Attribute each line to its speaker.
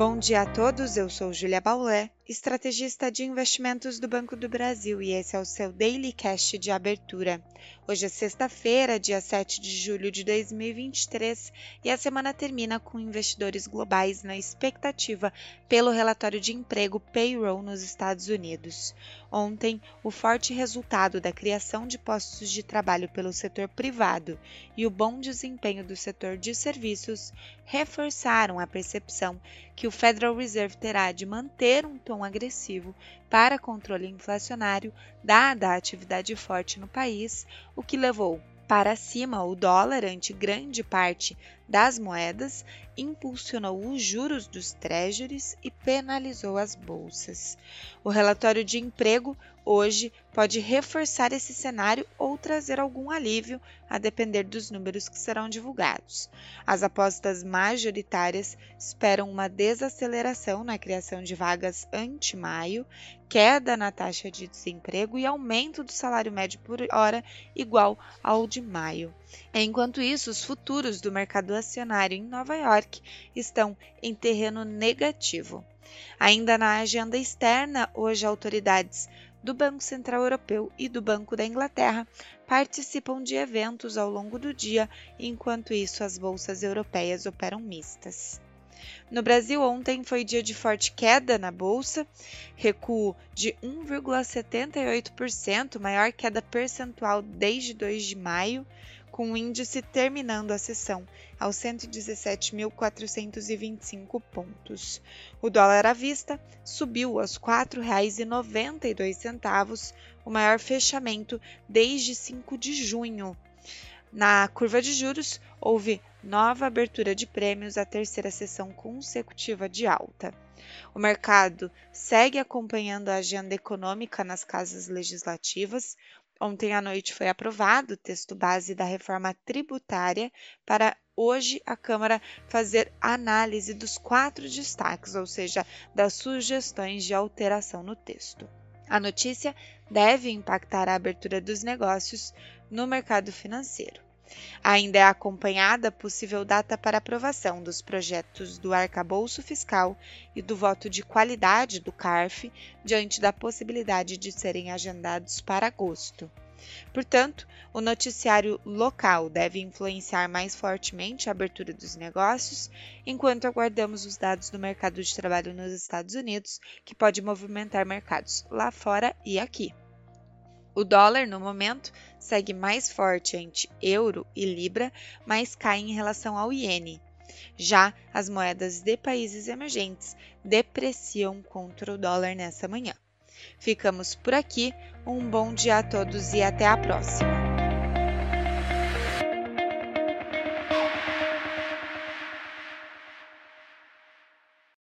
Speaker 1: Bom dia a todos, eu sou Julia Baulé, estrategista de investimentos do Banco do Brasil e esse é o seu Daily Cash de abertura. Hoje é sexta-feira, dia 7 de julho de 2023 e a semana termina com investidores globais na expectativa pelo relatório de emprego payroll nos Estados Unidos. Ontem, o forte resultado da criação de postos de trabalho pelo setor privado e o bom desempenho do setor de serviços reforçaram a percepção que o Federal Reserve terá de manter um tom agressivo para controle inflacionário, dada a atividade forte no país, o que levou para cima o dólar ante grande parte das moedas, impulsionou os juros dos treasuries e penalizou as bolsas. O relatório de emprego hoje pode reforçar esse cenário ou trazer algum alívio, a depender dos números que serão divulgados. As apostas majoritárias esperam uma desaceleração na criação de vagas ante-maio, queda na taxa de desemprego e aumento do salário médio por hora igual ao de maio. Enquanto isso, os futuros do mercado acionário em Nova York estão em terreno negativo. Ainda na agenda externa, hoje autoridades do Banco Central Europeu e do Banco da Inglaterra participam de eventos ao longo do dia, enquanto isso as bolsas europeias operam mistas. No Brasil, ontem foi dia de forte queda na bolsa, recuo de 1,78%, maior queda percentual desde 2 de maio, com o índice terminando a sessão aos 117.425 pontos. O dólar à vista subiu aos R$ 4,92, o maior fechamento desde 5 de junho. Na curva de juros, houve nova abertura de prêmios, a terceira sessão consecutiva de alta. O mercado segue acompanhando a agenda econômica nas casas legislativas. Ontem à noite foi aprovado o texto base da reforma tributária para hoje a Câmara fazer análise dos quatro destaques, ou seja, das sugestões de alteração no texto. A notícia deve impactar a abertura dos negócios no mercado financeiro. Ainda é acompanhada a possível data para aprovação dos projetos do arcabouço fiscal e do voto de qualidade do CARF, diante da possibilidade de serem agendados para agosto. Portanto, o noticiário local deve influenciar mais fortemente a abertura dos negócios, enquanto aguardamos os dados do mercado de trabalho nos Estados Unidos, que pode movimentar mercados lá fora e aqui. O dólar, no momento, segue mais forte ante euro e libra, mas cai em relação ao iene. Já as moedas de países emergentes depreciam contra o dólar nessa manhã. Ficamos por aqui, um bom dia a todos e até a próxima!